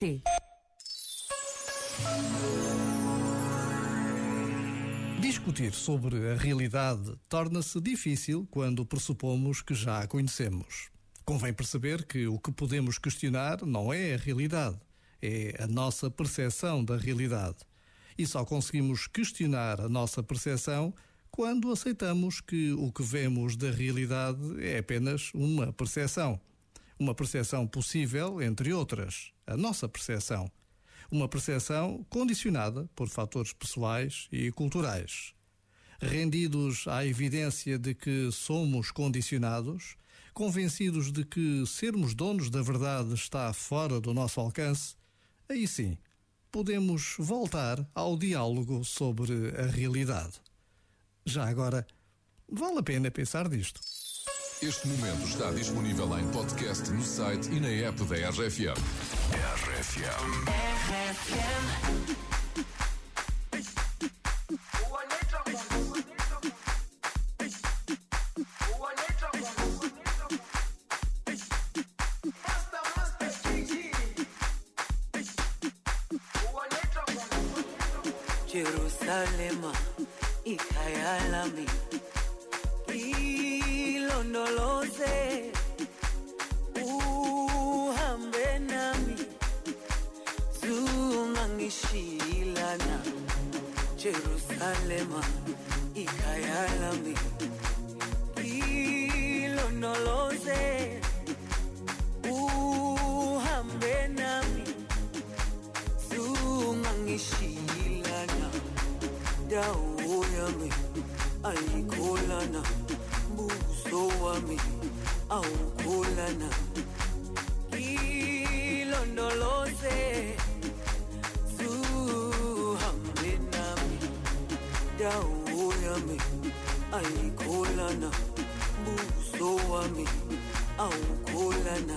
T. Discutir sobre a realidade torna-se difícil quando pressupomos que já a conhecemos. Convém perceber que o que podemos questionar não é a realidade, é a nossa percepção da realidade. E só conseguimos questionar a nossa percepção quando aceitamos que o que vemos da realidade é apenas uma percepção. Uma percepção possível, entre outras, a nossa percepção uma percepção condicionada por fatores pessoais e culturais. Rendidos à evidência de que somos condicionados, convencidos de que sermos donos da verdade está fora do nosso alcance, aí sim podemos voltar ao diálogo sobre a realidade. Já agora, vale a pena pensar nisto. Este momento está disponível em podcast no site e na app da RFM. RFM. Jerusalema ikhaya lami ilondoloze uhambe nami zungangishilana Jerusalema ikhaya lami ilondoloze uhambe nami zungangishilana dawo wami awukholana ilondoloze zuhambe nami dawo yami ayikholana buso wami awukholana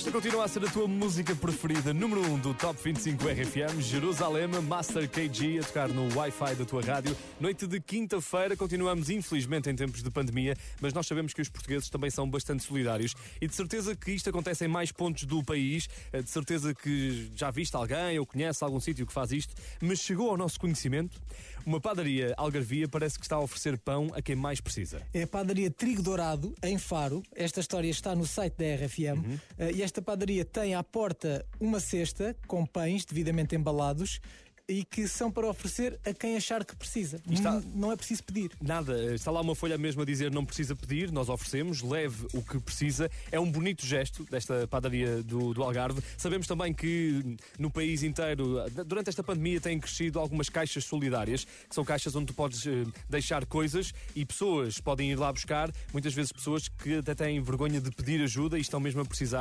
Esta continua a ser a tua música preferida, número 1 um do Top 25 RFM, Jerusalém, Master KG, a tocar no Wi-Fi da tua rádio. Noite de quinta-feira, continuamos infelizmente em tempos de pandemia, mas nós sabemos que os portugueses também são bastante solidários e de certeza que isto acontece em mais pontos do país, eh, de certeza que já viste alguém ou conhece algum sítio que faz isto, mas chegou ao nosso conhecimento, uma padaria algarvia parece que está a oferecer pão a quem mais precisa. É a padaria Trigo Dourado, em Faro. Esta história está no site da RFM. Eh, E esta padaria tem à porta uma cesta com pães devidamente embalados e que são para oferecer a quem achar que precisa. está- Não é preciso pedir. Nada, está lá uma folha mesmo a dizer não precisa pedir, nós oferecemos, leve o que precisa. É um bonito gesto desta padaria do, do Algarve. Sabemos também que no país inteiro, durante esta pandemia, têm crescido algumas caixas solidárias, que são caixas onde tu podes eh, deixar coisas e pessoas podem ir lá buscar, muitas vezes pessoas que até têm vergonha de pedir ajuda e estão mesmo a precisar.